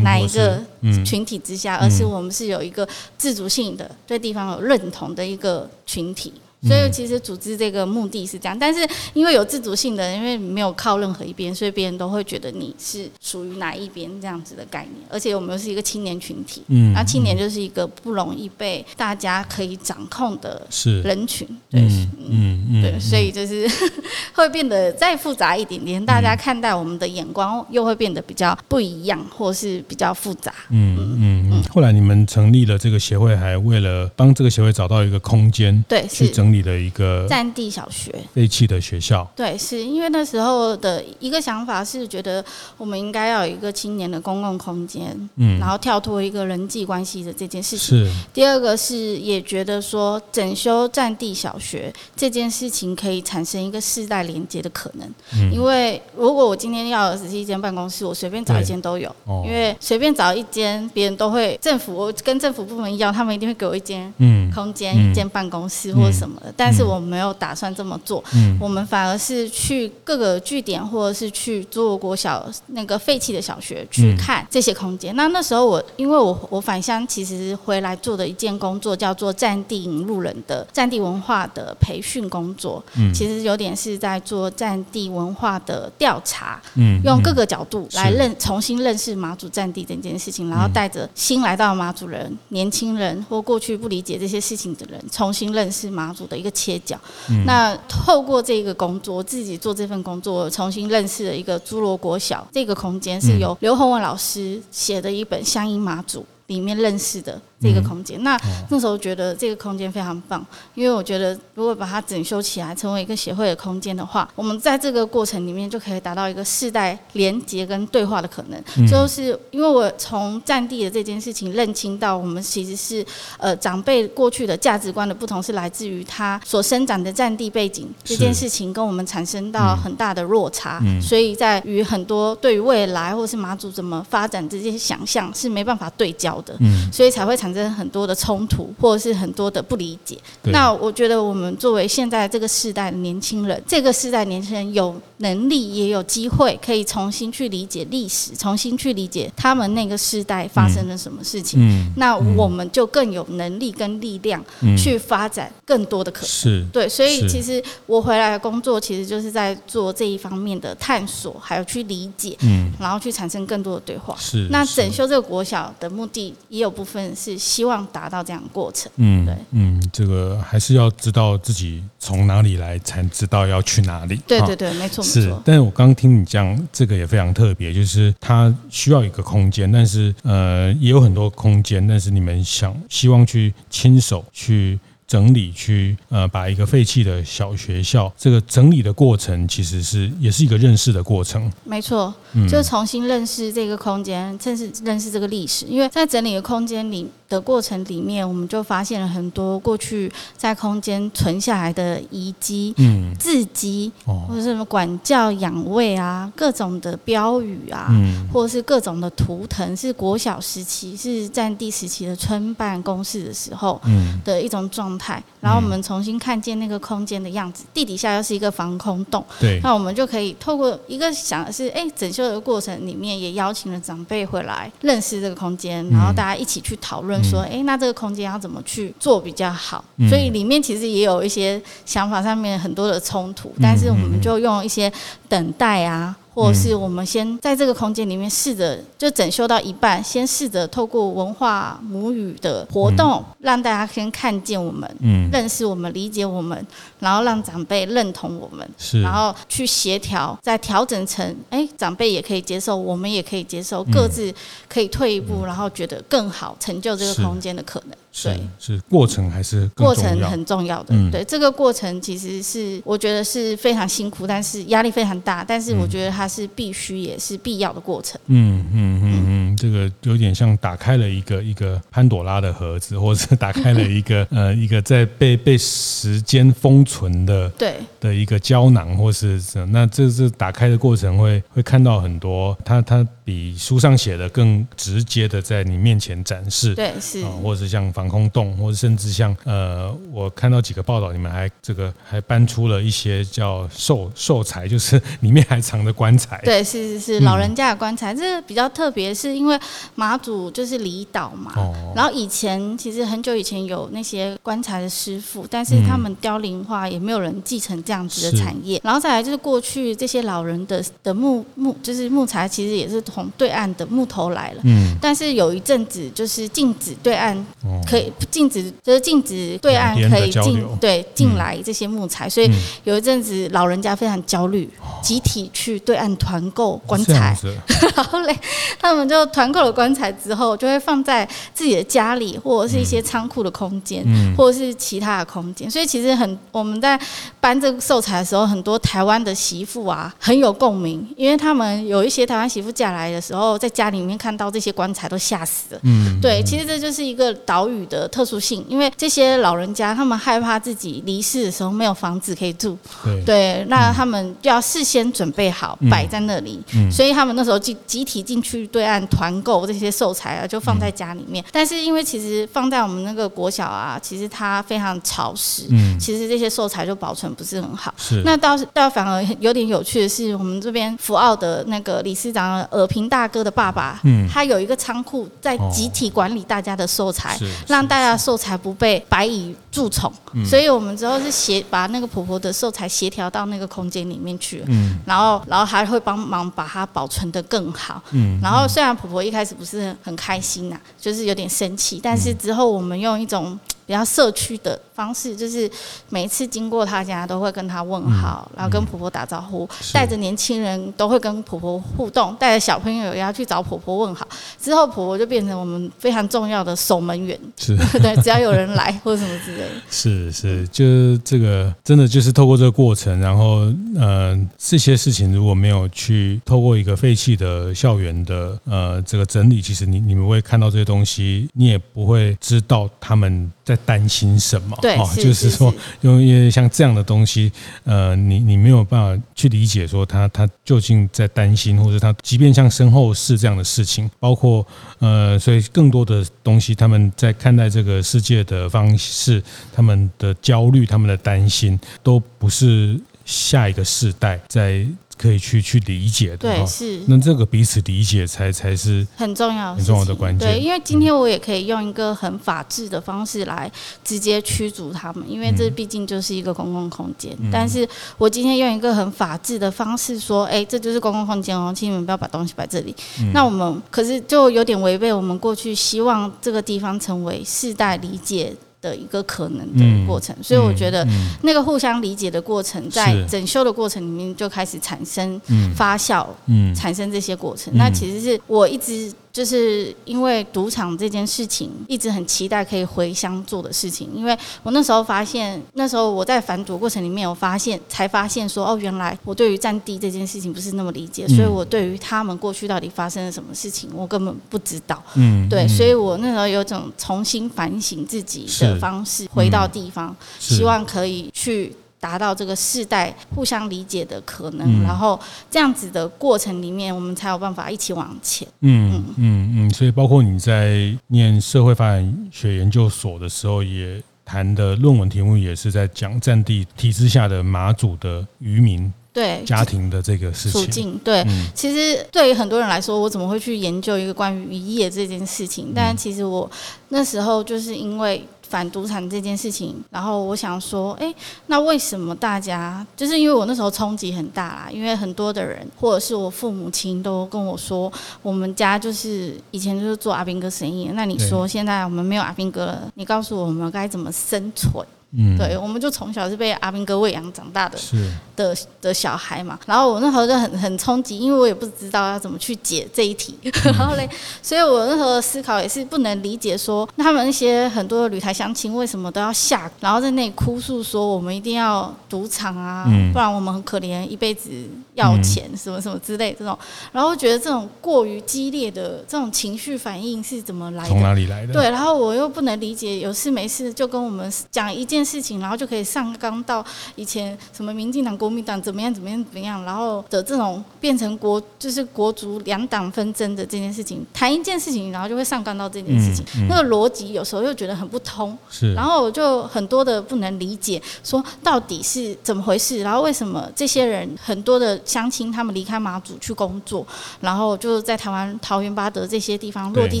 S2: 哪一个群体之下，而是我们是有一个自主性的，对地方有认同的一个群体。所以其实组织这个目的是这样，但是因为有自主性的，因为没有靠任何一边，所以别人都会觉得你是属于哪一边这样子的概念。而且我们又是一个青年群体，嗯，那青年就是一个不容易被大家可以掌控的人群，对，嗯嗯，对，所以就是 会变得再复杂一点点，大家看待我们的眼光又会变得比较不一样，或是比较复杂。
S1: 嗯嗯嗯。后来你们成立了这个协会，还为了帮这个协会找到一个空间，对，去整。理了一个
S2: 占地小学。
S1: 废弃的学校，
S2: 对，是因为那时候的一个想法是觉得我们应该要有一个青年的公共空间，嗯，然后跳脱一个人际关系的这件事情。是。第二个是也觉得说整修占地小学这件事情可以产生一个世代连接的可能，嗯，因为如果我今天要的只是一间办公室，我随便找一间都有，因为随便找一间别人都会会政府，我跟政府部门要，他们一定会给我一间嗯空间，嗯、一间办公室或者什么的。嗯、但是我没有打算这么做，嗯，我们反而是去各个据点，或者是去诸罗国小那个废弃的小学去看这些空间。嗯、那那时候我因为我我返乡，其实回来做的一件工作叫做战地引路人的战地文化的培训工作，嗯，其实有点是在做战地文化的调查，嗯，用各个角度来认重新认识马祖战地这件事情，然后带着新来到马祖人、年轻人或过去不理解这些事情的人，重新认识马祖的一个切角。嗯、那透过这个工作，自己做这份工作，重新认识了一个侏罗国小这个空间，是由刘洪文老师写的一本《乡音马祖》里面认识的。这个空间，那那时候觉得这个空间非常棒，因为我觉得如果把它整修起来，成为一个协会的空间的话，我们在这个过程里面就可以达到一个世代连接跟对话的可能。嗯、就是因为我从占地的这件事情认清到，我们其实是呃长辈过去的价值观的不同，是来自于他所生长的占地背景这件事情跟我们产生到很大的落差，嗯、所以在于很多对于未来或是马祖怎么发展这些想象是没办法对焦的，嗯、所以才会产生。很多的冲突，或者是很多的不理解。那我觉得，我们作为现在这个世代的年轻人，这个世代年轻人有能力，也有机会可以重新去理解历史，重新去理解他们那个世代发生了什么事情。嗯、那我们就更有能力跟力量去发展更多的可能。是，对。所以，其实我回来的工作，其实就是在做这一方面的探索，还有去理解，嗯，然后去产生更多的对话。是。那整修这个国小的目的，也有部分是希望。达到这样的过程，嗯，对，
S1: 嗯，这个还是要知道自己从哪里来，才知道要去哪里。
S2: 对对对，没错，
S1: 是。但是我刚刚听你讲，这个也非常特别，就是它需要一个空间，但是呃，也有很多空间，但是你们想希望去亲手去。整理去呃，把一个废弃的小学校，这个整理的过程其实是也是一个认识的过程。
S2: 没错，就重新认识这个空间，认识认识这个历史。因为在整理的空间里的过程里面，我们就发现了很多过去在空间存下来的遗迹、嗯，字迹，或者是什么管教养卫啊，各种的标语啊，嗯，或者是各种的图腾，是国小时期是战地时期的村办公室的时候，嗯，的一种状态。然后我们重新看见那个空间的样子，地底下又是一个防空洞。对，那我们就可以透过一个想的是，哎，整修的过程里面也邀请了长辈回来认识这个空间，然后大家一起去讨论说，哎，那这个空间要怎么去做比较好？所以里面其实也有一些想法上面很多的冲突，但是我们就用一些等待啊。或者是我们先在这个空间里面试着，就整修到一半，先试着透过文化母语的活动，让大家先看见我们，嗯，认识我们，理解我们，然后让长辈认同我们，是，然后去协调，再调整成，哎，长辈也可以接受，我们也可以接受，各自可以退一步，然后觉得更好，成就这个空间的可能。对，
S1: 是过程还是
S2: 过程很重要的。嗯、对，这个过程其实是我觉得是非常辛苦，但是压力非常大，但是我觉得它是必须也是必要的过程。
S1: 嗯嗯嗯嗯，这个有点像打开了一个一个潘朵拉的盒子，或者是打开了一个 呃一个在被被时间封存的对的一个胶囊，或是那这是打开的过程会会看到很多，它它比书上写的更直接的在你面前展示。
S2: 对，是，
S1: 或者是像。防空洞，或者甚至像呃，我看到几个报道，你们还这个还搬出了一些叫寿寿材，就是里面还藏着棺材。
S2: 对，是是是，老人家的棺材，嗯、这个比较特别，是因为马祖就是离岛嘛。哦。然后以前其实很久以前有那些棺材的师傅，但是他们凋零化，也没有人继承这样子的产业。然后再来就是过去这些老人的的木木，就是木材，其实也是从对岸的木头来了。嗯。但是有一阵子就是禁止对岸。哦。可以禁止，就是禁止对岸可以进对进来这些木材，所以有一阵子老人家非常焦虑，集体去对岸团购棺材，然后嘞，他们就团购了棺材之后，就会放在自己的家里或者是一些仓库的空间，或者是其他的空间。所以其实很我们在搬这个寿材的时候，很多台湾的媳妇啊很有共鸣，因为他们有一些台湾媳妇嫁来的时候，在家里面看到这些棺材都吓死了。嗯，对，其实这就是一个岛屿的特殊性，因为这些老人家他们害怕自己离世的时候没有房子可以住，对，对，那他们就要事先准备好摆在那里，嗯，所以他们那时候集集体进去对岸团团购这些寿材啊，就放在家里面。嗯、但是因为其实放在我们那个国小啊，其实它非常潮湿，嗯，其实这些寿材就保存不是很好。是，那倒是倒反而有点有趣的是，我们这边福澳的那个理事长尔平大哥的爸爸，嗯，他有一个仓库在集体管理大家的寿材，哦、让大家的寿材不被白蚁蛀虫。所以我们之后是协把那个婆婆的寿材协调到那个空间里面去，嗯，然后然后还会帮忙把它保存得更好，嗯，然后虽然婆婆一开始不是很开心呐，就是有点生气，但是之后我们用一种。比较社区的方式，就是每一次经过她家都会跟她问好，嗯、然后跟婆婆打招呼，带着、嗯、年轻人都会跟婆婆互动，带着小朋友也要去找婆婆问好。之后婆婆就变成我们非常重要的守门员，是 对，只要有人来或者什么之类的。
S1: 是是，就是这个真的就是透过这个过程，然后呃这些事情如果没有去透过一个废弃的校园的呃这个整理，其实你你们会看到这些东西，你也不会知道他们。在担心什么？
S2: 对，
S1: 哦，就是说，因为像这样的东西，呃，你你没有办法去理解，说他他究竟在担心，或者他即便像身后事这样的事情，包括呃，所以更多的东西，他们在看待这个世界的方式，他们的焦虑，他们的担心，都不是下一个世代在。可以去去理解的，
S2: 对，是。
S1: 那这个彼此理解才才是
S2: 很重要、
S1: 很重要的关键。
S2: 对，因为今天我也可以用一个很法治的方式来直接驱逐他们，因为这毕竟就是一个公共空间。嗯、但是我今天用一个很法治的方式说，哎，这就是公共空间哦，请你们不要把东西摆这里。嗯、那我们可是就有点违背我们过去希望这个地方成为世代理解的一个可能的过程，所以我觉得那个互相理解的过程，在整修的过程里面就开始产生发酵，产生这些过程。那其实是我一直。就是因为赌场这件事情，一直很期待可以回乡做的事情。因为我那时候发现，那时候我在反赌过程里面有发现，才发现说，哦，原来我对于占地这件事情不是那么理解，所以我对于他们过去到底发生了什么事情，我根本不知道。嗯，对，所以我那时候有种重新反省自己的方式，回到地方，希望可以去。达到这个世代互相理解的可能，嗯、然后这样子的过程里面，我们才有办法一起往前。
S1: 嗯嗯嗯，所以包括你在念社会发展学研究所的时候，也谈的论文题目也是在讲战地体制下的马祖的渔民对家庭的这个事情。处境
S2: 对，嗯、其实对于很多人来说，我怎么会去研究一个关于渔业这件事情？但其实我那时候就是因为。反赌场这件事情，然后我想说，哎，那为什么大家就是因为我那时候冲击很大啦，因为很多的人或者是我父母亲都跟我说，我们家就是以前就是做阿兵哥生意，那你说现在我们没有阿兵哥了，你告诉我们该怎么生存？嗯，对，我们就从小是被阿兵哥喂养长大的，是的的小孩嘛。然后我那时候就很很冲击，因为我也不知道要怎么去解这一题。然后嘞，所以我那时候的思考也是不能理解说，说他们那些很多的旅台乡亲为什么都要下，然后在那里哭诉说我们一定要赌场啊，不然我们很可怜，一辈子要钱什么什么之类这种。然后觉得这种过于激烈的这种情绪反应是怎么来的？
S1: 从哪里来的？
S2: 对，然后我又不能理解，有事没事就跟我们讲一件。事情，然后就可以上纲到以前什么民进党、国民党怎么样、怎么样、怎么样，然后的这种变成国就是国族两党纷争的这件事情，谈一件事情，然后就会上纲到这件事情，嗯嗯、那个逻辑有时候又觉得很不通，是，然后我就很多的不能理解，说到底是怎么回事，然后为什么这些人很多的乡亲他们离开马祖去工作，然后就在台湾桃园八德这些地方落地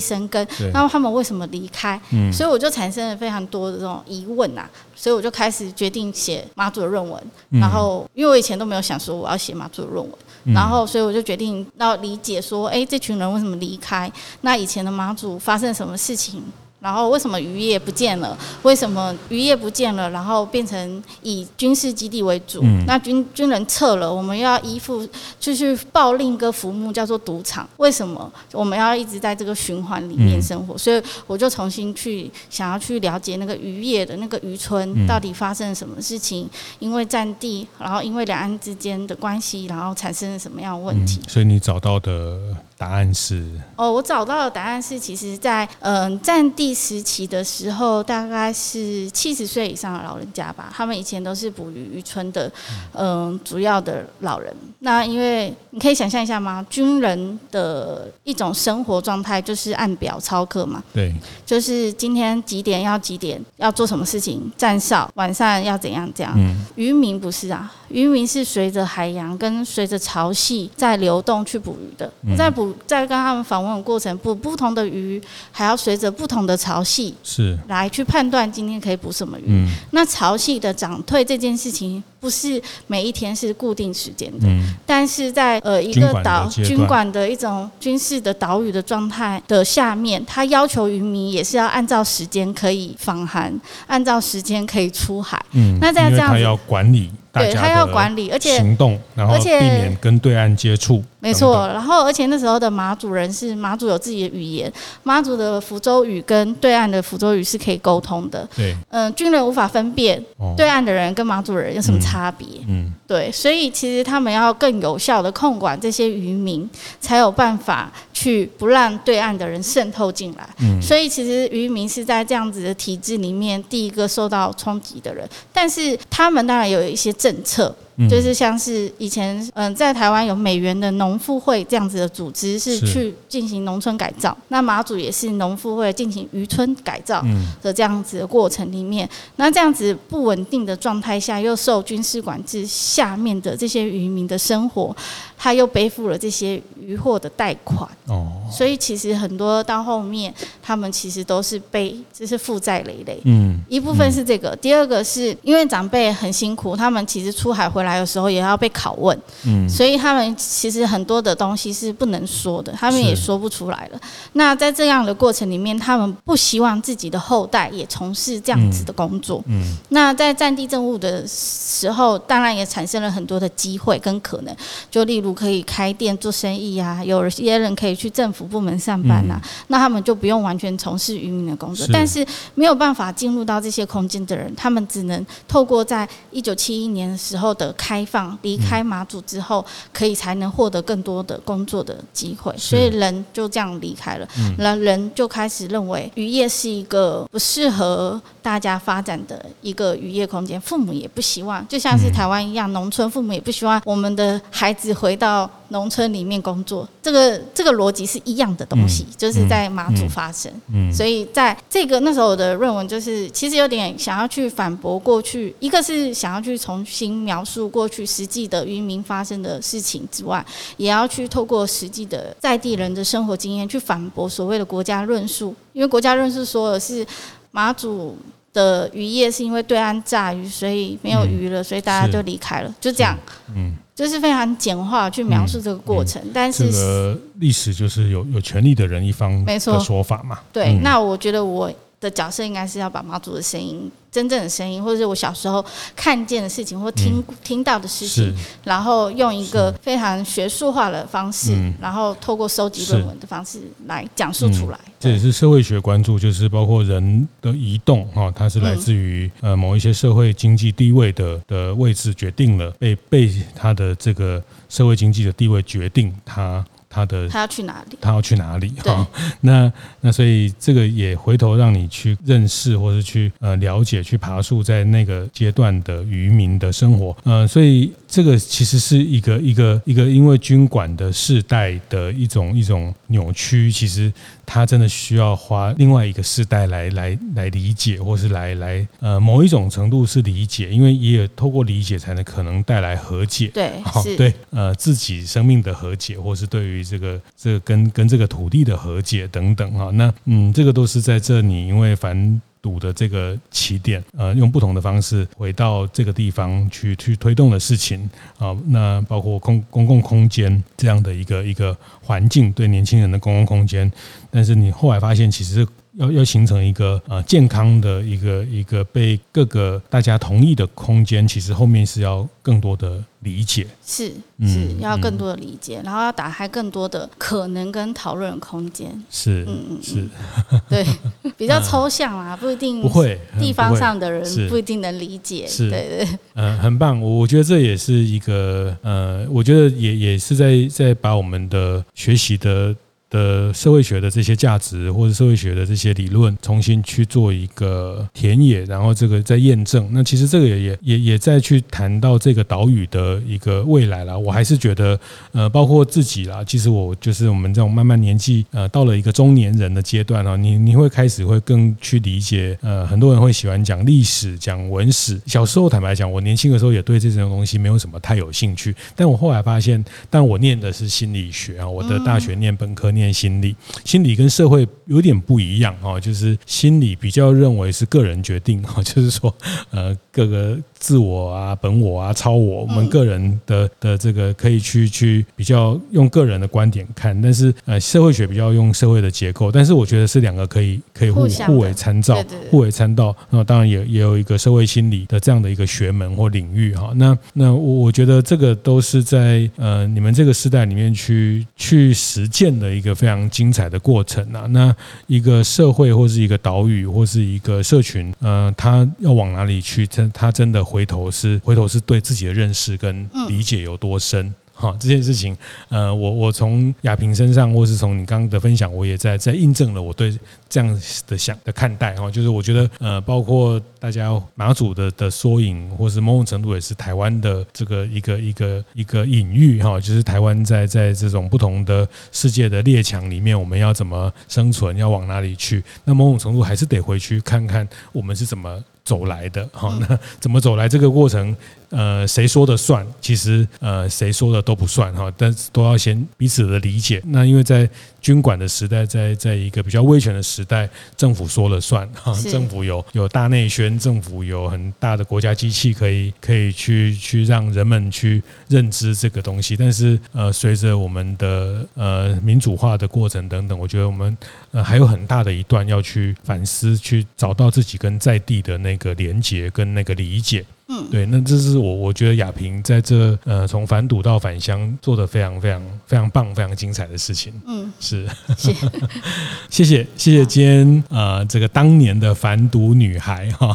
S2: 生根，然后他们为什么离开？嗯、所以我就产生了非常多的这种疑问啊。所以我就开始决定写马祖的论文，然后因为我以前都没有想说我要写马祖的论文，然后所以我就决定要理解说，哎，这群人为什么离开？那以前的马祖发生什么事情？然后为什么渔业不见了？为什么渔业不见了？然后变成以军事基地为主？嗯、那军军人撤了，我们要依附，就去报另一个服务叫做赌场。为什么我们要一直在这个循环里面生活？嗯、所以我就重新去想要去了解那个渔业的那个渔村到底发生了什么事情？嗯、因为占地，然后因为两岸之间的关系，然后产生了什么样的问题？
S1: 嗯、所以你找到的。答案是？
S2: 哦，我找到的答案是，其实在，在嗯战地时期的时候，大概是七十岁以上的老人家吧，他们以前都是捕鱼渔村的，嗯，主要的老人。那因为你可以想象一下吗？军人的一种生活状态就是按表操课嘛，
S1: 对，
S2: 就是今天几点要几点要做什么事情，站哨，晚上要怎样这样。
S1: 嗯，
S2: 渔民不是啊，渔民是随着海洋跟随着潮汐在流动去捕鱼的，在捕在跟他们访问的过程，捕不同的鱼，还要随着不同的潮汐
S1: 是来
S2: 去判断今天可以捕什么鱼。
S1: 嗯，
S2: 那潮汐的涨退这件事情。不是每一天是固定时间的，嗯、但是在呃一个岛军管的一种军事的岛屿的状态的下面，他要求渔民也是要按照时间可以访航，按照时间可以出海。
S1: 嗯，
S2: 那在这样子，他
S1: 要管理。
S2: 对，他要管理，而且
S1: 行动，然后避免跟对岸接触。
S2: 没错，然后而且那时候的马祖人是马祖有自己的语言，马祖的福州语跟对岸的福州语是可以沟通的。
S1: 对，
S2: 嗯，军人无法分辨对岸的人跟马祖人有什么差别。
S1: 嗯，
S2: 对，所以其实他们要更有效的控管这些渔民，才有办法去不让对岸的人渗透进来。嗯，所以其实渔民是在这样子的体制里面第一个受到冲击的人，但是他们当然有一些。政策。就是像是以前嗯，在台湾有美元的农妇会这样子的组织，是去进行农村改造。那马祖也是农妇会进行渔村改造的这样子的过程里面，那这样子不稳定的状态下，又受军事管制下面的这些渔民的生活，他又背负了这些渔获的贷款。
S1: 哦，
S2: 所以其实很多到后面，他们其实都是背，就是负债累累。
S1: 嗯，
S2: 一部分是这个，第二个是因为长辈很辛苦，他们。其实出海回来的时候也要被拷问，
S1: 嗯，
S2: 所以他们其实很多的东西是不能说的，他们也说不出来了。那在这样的过程里面，他们不希望自己的后代也从事这样子的工作，
S1: 嗯。
S2: 那在战地政务的时候，当然也产生了很多的机会跟可能，就例如可以开店做生意啊，有些人可以去政府部门上班啊，那他们就不用完全从事渔民的工作。但是没有办法进入到这些空间的人，他们只能透过在一九七一年。年时候的开放，离开马祖之后，可以才能获得更多的工作的机会，所以人就这样离开了。那人就开始认为渔业是一个不适合大家发展的一个渔业空间，父母也不希望，就像是台湾一样，农村父母也不希望我们的孩子回到农村里面工作。这个这个逻辑是一样的东西，就是在马祖发生。所以在这个那时候我的论文就是其实有点想要去反驳过去，一个是想要去重新描述过去实际的渔民发生的事情之外，也要去透过实际的在地人的生活经验去反驳所谓的国家论述，因为国家论述说的是马祖的渔业是因为对岸炸鱼，所以没有鱼了，所以大家就离开了，就这样，
S1: 嗯，
S2: 就是非常简化去描述这个过程，但是
S1: 这个历史就是有有权利的人一方的说法嘛，
S2: 对，那我觉得我的角色应该是要把妈祖的声音。真正的声音，或者是我小时候看见的事情，或听、嗯、听到的事情，然后用一个非常学术化的方式，然后透过收集论文的方式来讲述出来。
S1: 这也是社会学关注，就是包括人的移动哈，它是来自于呃某一些社会经济地位的的位置决定了被被他的这个社会经济的地位决定他。他的
S2: 他要去哪里？
S1: 他要去哪里？哈，那那所以这个也回头让你去认识，或是去呃了解，去爬树在那个阶段的渔民的生活。呃，所以这个其实是一个一个一个因为军管的世代的一种一种扭曲，其实。他真的需要花另外一个世代来来来理解，或是来来呃某一种程度是理解，因为也有透过理解才能可能带来和解。
S2: 对，好，
S1: 对，呃，自己生命的和解，或是对于这个这个跟跟这个土地的和解等等哈。那嗯，这个都是在这里，因为反。堵的这个起点，呃，用不同的方式回到这个地方去去推动的事情。啊，那包括公公共空间这样的一个一个环境，对年轻人的公共空间，但是你后来发现，其实要要形成一个呃健康的一个一个被各个大家同意的空间，其实后面是要更多的理解，
S2: 是是要更多的理解，嗯、然后要打开更多的可能跟讨论空间，
S1: 是嗯嗯是，
S2: 对，比较抽象啊，不一定
S1: 不会
S2: 地方上的人不一定能理解，是对对，
S1: 嗯、呃，很棒，我我觉得这也是一个呃，我觉得也也是在在把我们的学习的。的社会学的这些价值，或者社会学的这些理论，重新去做一个田野，然后这个再验证。那其实这个也也也也在去谈到这个岛屿的一个未来了。我还是觉得，呃，包括自己啦，其实我就是我们这种慢慢年纪，呃，到了一个中年人的阶段啊，你你会开始会更去理解，呃，很多人会喜欢讲历史、讲文史。小时候坦白讲，我年轻的时候也对这种东西没有什么太有兴趣。但我后来发现，但我念的是心理学啊，我的大学念本科念。心理，心理跟社会有点不一样哦，就是心理比较认为是个人决定哈，就是说，呃，各个。自我啊，本我啊，超我，我们个人的的这个可以去去比较用个人的观点看，但是呃，社会学比较用社会的结构，但是我觉得是两个可以可以互互为参照，互为参照。那当然也也有一个社会心理的这样的一个学门或领域哈。那那我我觉得这个都是在呃你们这个时代里面去去实践的一个非常精彩的过程啊。那一个社会或是一个岛屿或是一个社群，呃，它要往哪里去？他他真的。回头是回头是对自己的认识跟理解有多深哈、嗯、这件事情，呃，我我从亚萍身上，或是从你刚刚的分享，我也在在印证了我对这样的想的看待哈，就是我觉得呃，包括大家马祖的的缩影，或是某种程度也是台湾的这个一个一个一个隐喻哈，就是台湾在在这种不同的世界的列强里面，我们要怎么生存，要往哪里去？那某种程度还是得回去看看我们是怎么。走来的哈，那怎么走来这个过程？呃，谁说的算？其实呃，谁说的都不算哈，但是都要先彼此的理解。那因为在军管的时代，在在一个比较威权的时代，政府说了算 哈，政府有有大内宣，政府有很大的国家机器可以可以去去让人们去认知这个东西。但是呃，随着我们的呃民主化的过程等等，我觉得我们呃还有很大的一段要去反思，去找到自己跟在地的那个连结跟那个理解。嗯，对，那这是我我觉得亚萍在这呃从反赌到返乡做的非常非常非常棒、非常精彩的事情。嗯，是，谢谢 谢谢谢谢今天呃这个当年的反赌女孩哈，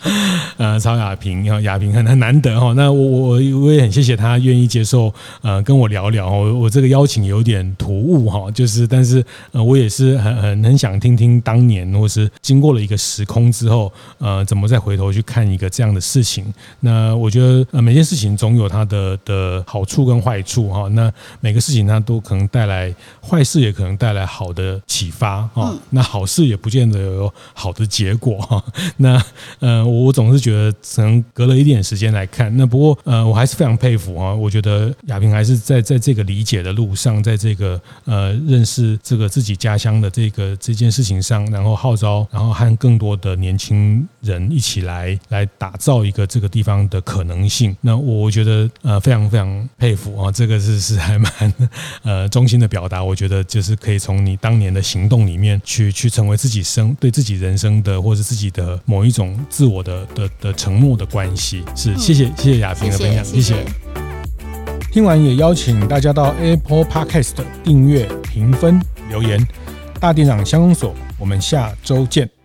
S1: 呃曹亚萍哈，亚萍很很难得哈。那我我我也很谢谢她愿意接受呃跟我聊聊。我我这个邀请有点突兀哈，就是但是呃我也是很很很想听听当年或是经过了一个时空之后呃怎么再回头去看一个这样的事情。那我觉得呃每件事情总有它的的好处跟坏处哈。那每个事情它都可能带来坏事，也可能带来好的启发哈。那好事也不见得有好的结果哈。那呃我总是觉得可能隔了一点时间来看，那不过呃我还是非常佩服哈。我觉得亚萍还是在在这个理解的路上，在这个呃认识这个自己家乡的这个这件事情上，然后号召，然后和更多的年轻人一起来来打造一个。这个地方的可能性，那我觉得呃非常非常佩服啊，这个是是还蛮呃衷心的表达。我觉得就是可以从你当年的行动里面去去成为自己生对自己人生的或者自己的某一种自我的的的承诺的关系。是，谢谢谢谢亚萍的分享，谢谢。听完也邀请大家到 Apple Podcast 订阅、评分、留言。大店长相公所，我们下周见。